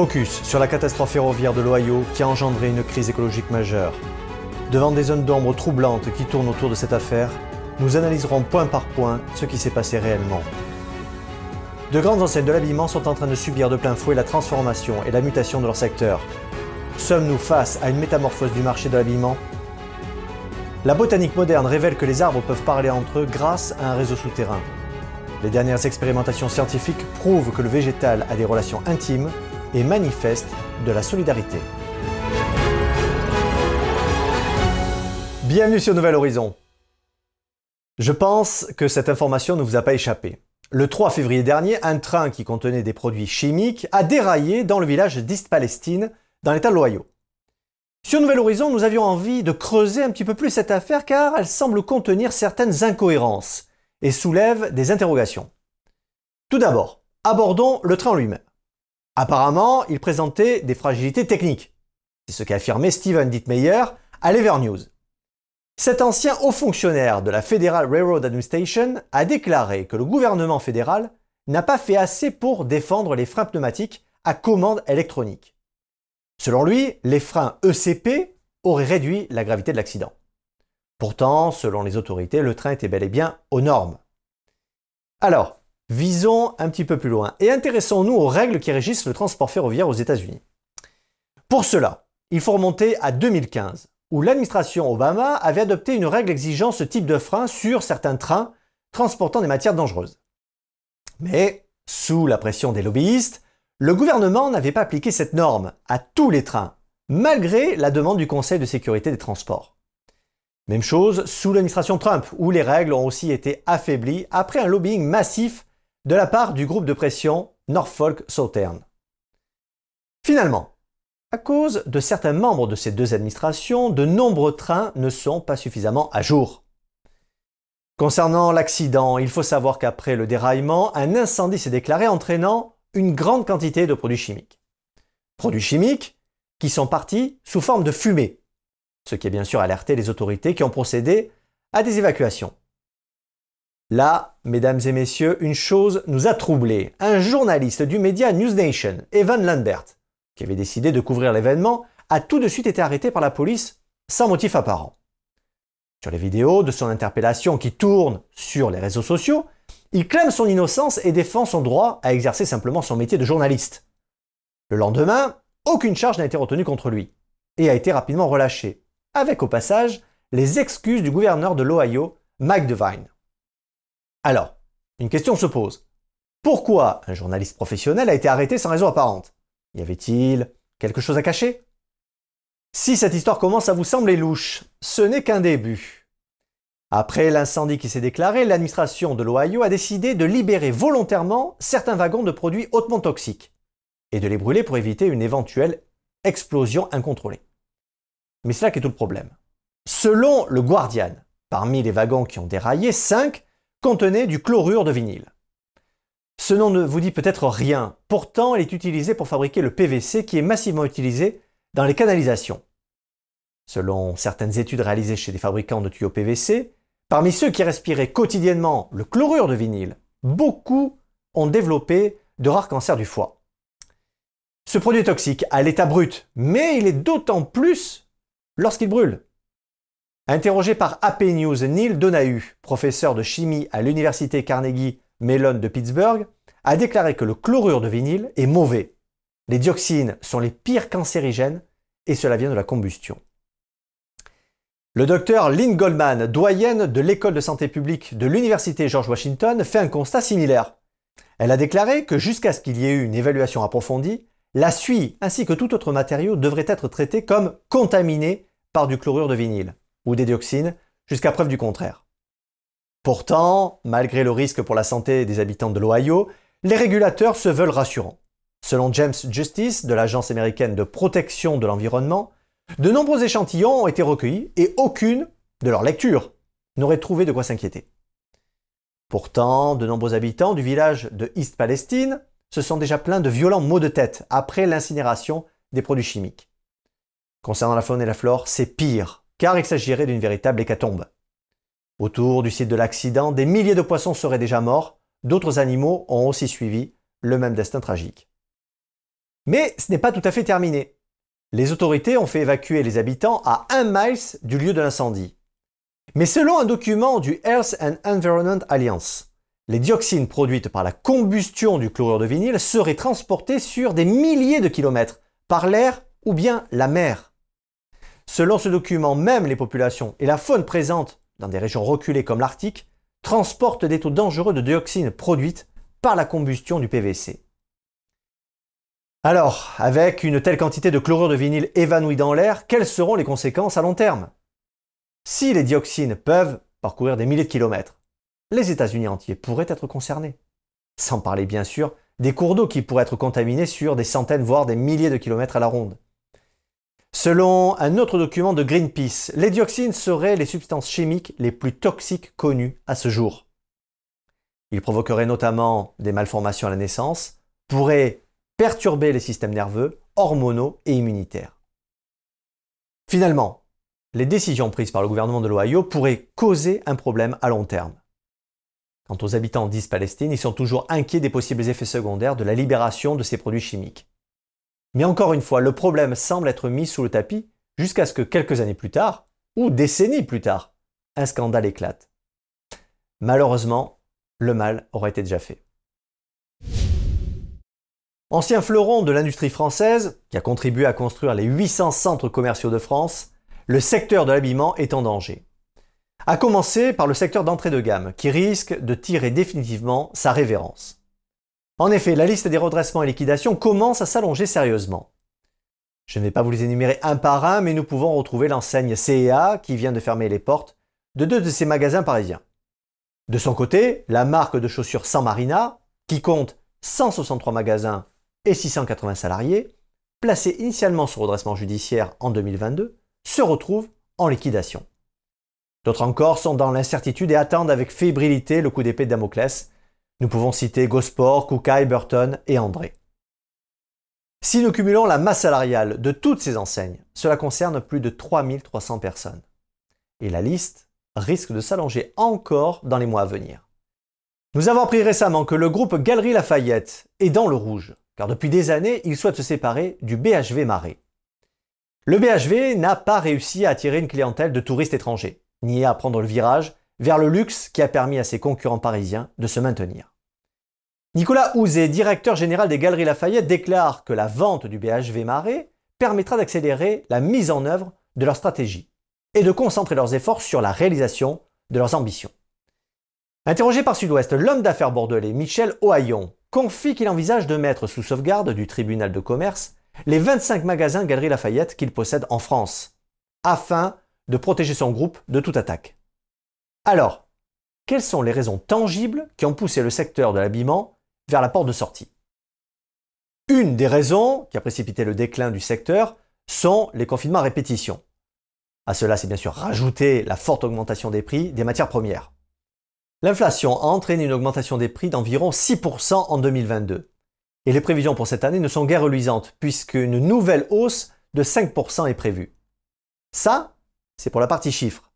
Focus sur la catastrophe ferroviaire de l'Ohio qui a engendré une crise écologique majeure. Devant des zones d'ombre troublantes qui tournent autour de cette affaire, nous analyserons point par point ce qui s'est passé réellement. De grandes enseignes de l'habillement sont en train de subir de plein fouet la transformation et la mutation de leur secteur. Sommes-nous face à une métamorphose du marché de l'habillement? La botanique moderne révèle que les arbres peuvent parler entre eux grâce à un réseau souterrain. Les dernières expérimentations scientifiques prouvent que le végétal a des relations intimes et manifeste de la solidarité. Bienvenue sur Nouvel Horizon. Je pense que cette information ne vous a pas échappé. Le 3 février dernier, un train qui contenait des produits chimiques a déraillé dans le village d'East Palestine, dans l'état de l'Ohio. Sur Nouvel Horizon, nous avions envie de creuser un petit peu plus cette affaire car elle semble contenir certaines incohérences et soulève des interrogations. Tout d'abord, abordons le train lui-même. Apparemment, il présentait des fragilités techniques. C'est ce qu'a affirmé Steven Dittmeyer à Lever News. Cet ancien haut fonctionnaire de la Federal Railroad Administration a déclaré que le gouvernement fédéral n'a pas fait assez pour défendre les freins pneumatiques à commande électronique. Selon lui, les freins ECP auraient réduit la gravité de l'accident. Pourtant, selon les autorités, le train était bel et bien aux normes. Alors, visons un petit peu plus loin et intéressons-nous aux règles qui régissent le transport ferroviaire aux États-Unis. Pour cela, il faut remonter à 2015, où l'administration Obama avait adopté une règle exigeant ce type de frein sur certains trains transportant des matières dangereuses. Mais, sous la pression des lobbyistes, le gouvernement n'avait pas appliqué cette norme à tous les trains, malgré la demande du Conseil de sécurité des transports. Même chose sous l'administration Trump, où les règles ont aussi été affaiblies après un lobbying massif de la part du groupe de pression Norfolk Southern. Finalement, à cause de certains membres de ces deux administrations, de nombreux trains ne sont pas suffisamment à jour. Concernant l'accident, il faut savoir qu'après le déraillement, un incendie s'est déclaré entraînant une grande quantité de produits chimiques. Produits chimiques qui sont partis sous forme de fumée, ce qui a bien sûr alerté les autorités qui ont procédé à des évacuations. Là, mesdames et messieurs, une chose nous a troublés. Un journaliste du média News Nation, Evan Lambert, qui avait décidé de couvrir l'événement, a tout de suite été arrêté par la police sans motif apparent. Sur les vidéos de son interpellation qui tournent sur les réseaux sociaux, il clame son innocence et défend son droit à exercer simplement son métier de journaliste. Le lendemain, aucune charge n'a été retenue contre lui et a été rapidement relâché, avec au passage les excuses du gouverneur de l'Ohio, Mike Devine. Alors, une question se pose. Pourquoi un journaliste professionnel a été arrêté sans raison apparente? Y avait-il quelque chose à cacher? Si cette histoire commence à vous sembler louche, ce n'est qu'un début. Après l'incendie qui s'est déclaré, l'administration de l'Ohio a décidé de libérer volontairement certains wagons de produits hautement toxiques et de les brûler pour éviter une éventuelle explosion incontrôlée. Mais c'est là qu'est tout le problème. Selon le Guardian, parmi les wagons qui ont déraillé, 5 contenaient du chlorure de vinyle. Ce nom ne vous dit peut-être rien, pourtant il est utilisé pour fabriquer le PVC qui est massivement utilisé dans les canalisations. Selon certaines études réalisées chez des fabricants de tuyaux PVC, parmi ceux qui respiraient quotidiennement le chlorure de vinyle, beaucoup ont développé de rares cancers du foie. Ce produit est toxique à l'état brut, mais il est d'autant plus lorsqu'il brûle. Interrogé par AP News, Neil Donahue, professeur de chimie à l'université Carnegie Mellon de Pittsburgh, a déclaré que le chlorure de vinyle est mauvais. Les dioxines sont les pires cancérigènes et cela vient de la combustion. Le docteur Lynn Goldman, doyenne de l'école de santé publique de l'université George Washington, fait un constat similaire. Elle a déclaré que jusqu'à ce qu'il y ait eu une évaluation approfondie, la suie ainsi que tout autre matériau devrait être traité comme contaminé par du chlorure de vinyle ou des dioxines jusqu'à preuve du contraire. Pourtant, malgré le risque pour la santé des habitants de l'Ohio, les régulateurs se veulent rassurants. Selon James Justice de l'Agence américaine de protection de l'environnement, de nombreux échantillons ont été recueillis et aucune de leur lecture n'aurait trouvé de quoi s'inquiéter. Pourtant, de nombreux habitants du village de East Palestine se sont déjà plaints de violents maux de tête après l'incinération des produits chimiques. Concernant la faune et la flore, c'est pire, car il s'agirait d'une véritable hécatombe. Autour du site de l'accident, des milliers de poissons seraient déjà morts, d'autres animaux ont aussi suivi le même destin tragique. Mais ce n'est pas tout à fait terminé. Les autorités ont fait évacuer les habitants à un mile du lieu de l'incendie. Mais selon un document du Health and Environment Alliance, les dioxines produites par la combustion du chlorure de vinyle seraient transportées sur des milliers de kilomètres par l'air ou bien la mer. Selon ce document, même les populations et la faune présentes dans des régions reculées comme l'Arctique transportent des taux dangereux de dioxines produites par la combustion du PVC. Alors, avec une telle quantité de chlorure de vinyle évanouie dans l'air, quelles seront les conséquences à long terme? Si les dioxines peuvent parcourir des milliers de kilomètres, les États-Unis entiers pourraient être concernés. Sans parler bien sûr des cours d'eau qui pourraient être contaminés sur des centaines voire des milliers de kilomètres à la ronde. Selon un autre document de Greenpeace, les dioxines seraient les substances chimiques les plus toxiques connues à ce jour. Ils provoqueraient notamment des malformations à la naissance, pourraient perturber les systèmes nerveux, hormonaux et immunitaires. Finalement, les décisions prises par le gouvernement de l'Ohio pourraient causer un problème à long terme. Quant aux habitants d'East Palestine, ils sont toujours inquiets des possibles effets secondaires de la libération de ces produits chimiques. Mais encore une fois, le problème semble être mis sous le tapis jusqu'à ce que quelques années plus tard, ou décennies plus tard, un scandale éclate. Malheureusement, le mal aurait été déjà fait. Ancien fleuron de l'industrie française, qui a contribué à construire les 800 centres commerciaux de France, le secteur de l'habillement est en danger. À commencer par le secteur d'entrée de gamme, qui risque de tirer définitivement sa révérence. En effet, la liste des redressements et liquidations commence à s'allonger sérieusement. Je ne vais pas vous les énumérer un par un, mais nous pouvons retrouver l'enseigne CEA qui vient de fermer les portes de deux de ses magasins parisiens. De son côté, la marque de chaussures San Marina, qui compte 163 magasins et 680 salariés, placée initialement sous redressement judiciaire en 2022, se retrouve en liquidation. D'autres encore sont dans l'incertitude et attendent avec fébrilité le coup d'épée de Damoclès. Nous pouvons citer Gosport, Kukai, Burton et André. Si nous cumulons la masse salariale de toutes ces enseignes, cela concerne plus de 3300 personnes. Et la liste risque de s'allonger encore dans les mois à venir. Nous avons appris récemment que le groupe Galerie Lafayette est dans le rouge, car depuis des années, il souhaite se séparer du BHV Marais. Le BHV n'a pas réussi à attirer une clientèle de touristes étrangers ni à prendre le virage vers le luxe qui a permis à ses concurrents parisiens de se maintenir. Nicolas Houzet, directeur général des Galeries Lafayette, déclare que la vente du BHV Marais permettra d'accélérer la mise en œuvre de leur stratégie et de concentrer leurs efforts sur la réalisation de leurs ambitions. Interrogé par Sud-Ouest, l'homme d'affaires bordelais Michel Ohaillon confie qu'il envisage de mettre sous sauvegarde du tribunal de commerce les 25 magasins Galeries Lafayette qu'il possède en France, afin de protéger son groupe de toute attaque. Alors, quelles sont les raisons tangibles qui ont poussé le secteur de l'habillement vers la porte de sortie Une des raisons qui a précipité le déclin du secteur sont les confinements à répétition. À cela, c'est bien sûr rajouter la forte augmentation des prix des matières premières. L'inflation a entraîné une augmentation des prix d'environ 6% en 2022. Et les prévisions pour cette année ne sont guère reluisantes, puisqu'une nouvelle hausse de 5% est prévue. Ça, c'est pour la partie chiffres.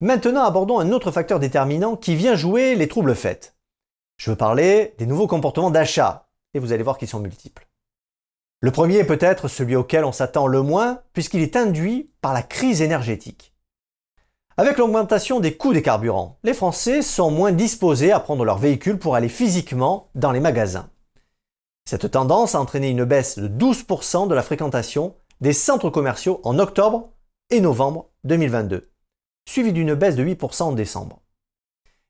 Maintenant, abordons un autre facteur déterminant qui vient jouer les troubles faits. Je veux parler des nouveaux comportements d'achat, et vous allez voir qu'ils sont multiples. Le premier est peut-être celui auquel on s'attend le moins, puisqu'il est induit par la crise énergétique. Avec l'augmentation des coûts des carburants, les Français sont moins disposés à prendre leur véhicule pour aller physiquement dans les magasins. Cette tendance a entraîné une baisse de 12% de la fréquentation des centres commerciaux en octobre et novembre 2022, suivi d'une baisse de 8% en décembre.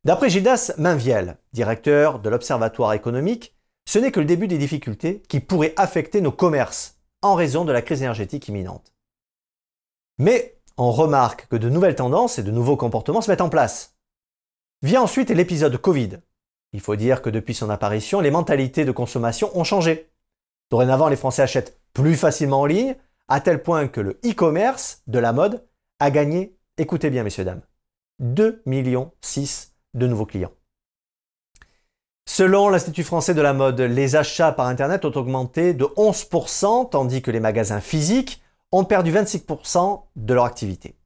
D'après Gildas Mainviel, directeur de l'Observatoire économique, ce n'est que le début des difficultés qui pourraient affecter nos commerces en raison de la crise énergétique imminente. Mais on remarque que de nouvelles tendances et de nouveaux comportements se mettent en place. Vient ensuite l'épisode Covid. Il faut dire que depuis son apparition, les mentalités de consommation ont changé. Dorénavant, les Français achètent plus facilement en ligne, à tel point que le e-commerce de la mode a gagné, écoutez bien messieurs dames, 2 millions 6 de nouveaux clients. Selon l'Institut français de la mode, les achats par Internet ont augmenté de 11%, tandis que les magasins physiques ont perdu 26% de leur activité.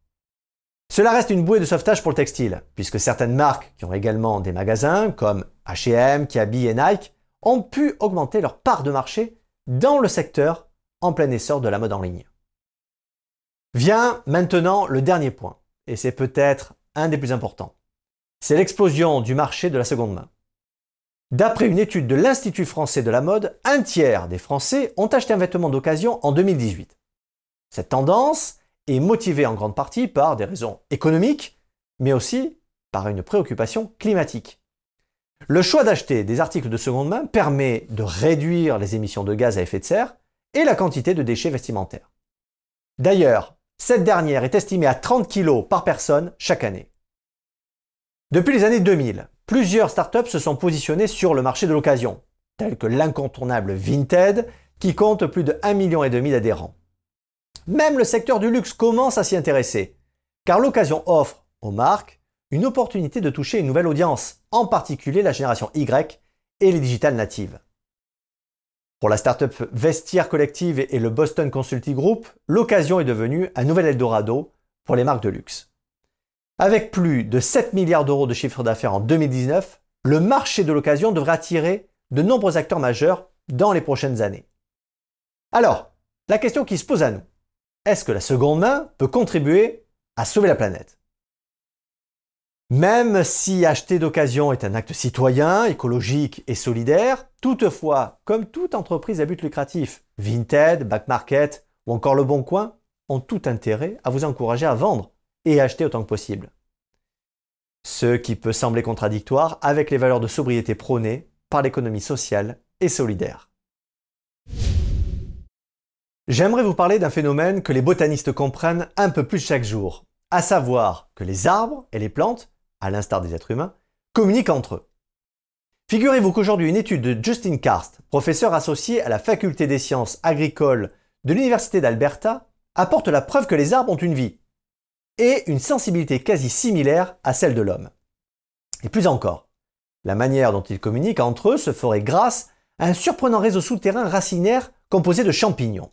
Cela reste une bouée de sauvetage pour le textile, puisque certaines marques qui ont également des magasins, comme H&M, Kiabi et Nike, ont pu augmenter leur part de marché dans le secteur en plein essor de la mode en ligne. Vient maintenant le dernier point, et c'est peut-être un des plus importants. C'est l'explosion du marché de la seconde main. D'après une étude de l'Institut français de la mode, un tiers des Français ont acheté un vêtement d'occasion en 2018. Cette tendance est motivée en grande partie par des raisons économiques, mais aussi par une préoccupation climatique. Le choix d'acheter des articles de seconde main permet de réduire les émissions de gaz à effet de serre et la quantité de déchets vestimentaires. D'ailleurs, cette dernière est estimée à 30 kg par personne chaque année. Depuis les années 2000, plusieurs startups se sont positionnées sur le marché de l'occasion, telles que l'incontournable Vinted, qui compte plus de 1,5 million d'adhérents. Même le secteur du luxe commence à s'y intéresser, car l'occasion offre aux marques une opportunité de toucher une nouvelle audience, en particulier la génération Y et les digital natives. Pour la startup Vestiaire Collective et le Boston Consulting Group, l'occasion est devenue un nouvel Eldorado pour les marques de luxe. Avec plus de 7 milliards d'euros de chiffre d'affaires en 2019, le marché de l'occasion devrait attirer de nombreux acteurs majeurs dans les prochaines années. Alors, la question qui se pose à nous, est-ce que la seconde main peut contribuer à sauver la planète? Même si acheter d'occasion est un acte citoyen, écologique et solidaire, toutefois, comme toute entreprise à but lucratif, Vinted, Back Market ou encore Le Bon Coin ont tout intérêt à vous encourager à vendre et acheter autant que possible. Ce qui peut sembler contradictoire avec les valeurs de sobriété prônées par l'économie sociale et solidaire. J'aimerais vous parler d'un phénomène que les botanistes comprennent un peu plus chaque jour, à savoir que les arbres et les plantes, à l'instar des êtres humains, communiquent entre eux. Figurez-vous qu'aujourd'hui une étude de Justin Karst, professeur associé à la faculté des sciences agricoles de l'Université d'Alberta, apporte la preuve que les arbres ont une vie et une sensibilité quasi similaire à celle de l'homme. Et plus encore, la manière dont ils communiquent entre eux se ferait grâce à un surprenant réseau souterrain racinaire composé de champignons.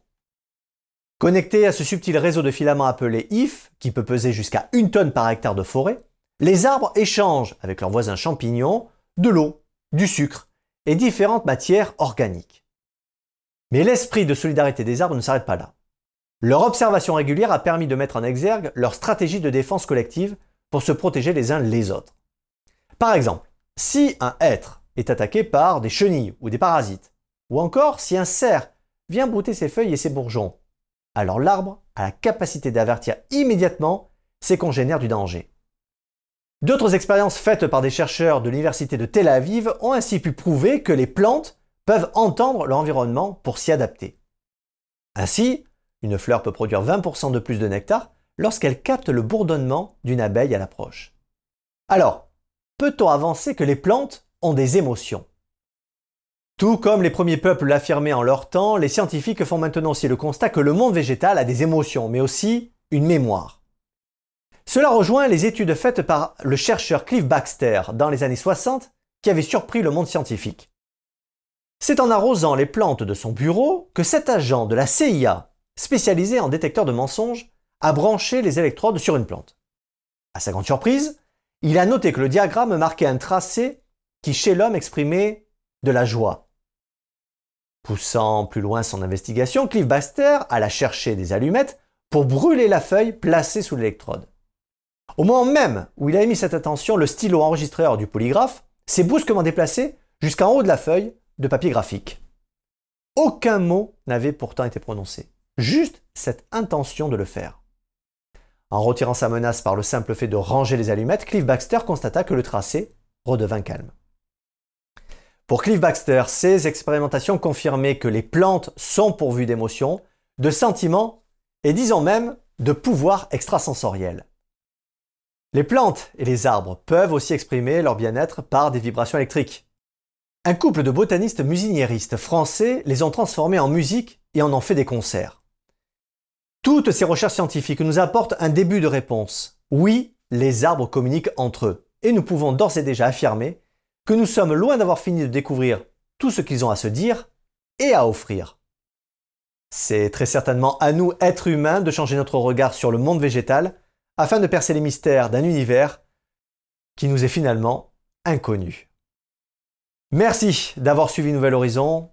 Connectés à ce subtil réseau de filaments appelé IF, qui peut peser jusqu'à une tonne par hectare de forêt, les arbres échangent avec leurs voisins champignons de l'eau, du sucre et différentes matières organiques. Mais l'esprit de solidarité des arbres ne s'arrête pas là. Leur observation régulière a permis de mettre en exergue leur stratégie de défense collective pour se protéger les uns les autres. Par exemple, si un être est attaqué par des chenilles ou des parasites, ou encore si un cerf vient brouter ses feuilles et ses bourgeons, alors l'arbre a la capacité d'avertir immédiatement ses congénères du danger. D'autres expériences faites par des chercheurs de l'université de Tel Aviv ont ainsi pu prouver que les plantes peuvent entendre leur environnement pour s'y adapter. Ainsi, une fleur peut produire 20% de plus de nectar lorsqu'elle capte le bourdonnement d'une abeille à l'approche. Alors, peut-on avancer que les plantes ont des émotions? Tout comme les premiers peuples l'affirmaient en leur temps, les scientifiques font maintenant aussi le constat que le monde végétal a des émotions, mais aussi une mémoire. Cela rejoint les études faites par le chercheur Cliff Baxter dans les années 60 qui avait surpris le monde scientifique. C'est en arrosant les plantes de son bureau que cet agent de la CIA, spécialisé en détecteur de mensonges, a branché les électrodes sur une plante. À sa grande surprise, il a noté que le diagramme marquait un tracé qui chez l'homme exprimait de la joie, Poussant plus loin son investigation, Cliff Baxter alla chercher des allumettes pour brûler la feuille placée sous l'électrode. Au moment même où il a émis cette attention, le stylo enregistreur du polygraphe s'est brusquement déplacé jusqu'en haut de la feuille de papier graphique. Aucun mot n'avait pourtant été prononcé, juste cette intention de le faire. En retirant sa menace par le simple fait de ranger les allumettes, Cliff Baxter constata que le tracé redevint calme. Pour Cliff Baxter, ces expérimentations confirmaient que les plantes sont pourvues d'émotions, de sentiments et disons même de pouvoirs extrasensoriels. Les plantes et les arbres peuvent aussi exprimer leur bien-être par des vibrations électriques. Un couple de botanistes musiniéristes français les ont transformés en musique et en ont fait des concerts. Toutes ces recherches scientifiques nous apportent un début de réponse. Oui, les arbres communiquent entre eux, et nous pouvons d'ores et déjà affirmer que nous sommes loin d'avoir fini de découvrir tout ce qu'ils ont à se dire et à offrir. C'est très certainement à nous, êtres humains, de changer notre regard sur le monde végétal afin de percer les mystères d'un univers qui nous est finalement inconnu. Merci d'avoir suivi Nouvel Horizon.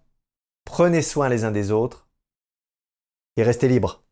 prenez soin les uns des autres et restez libres.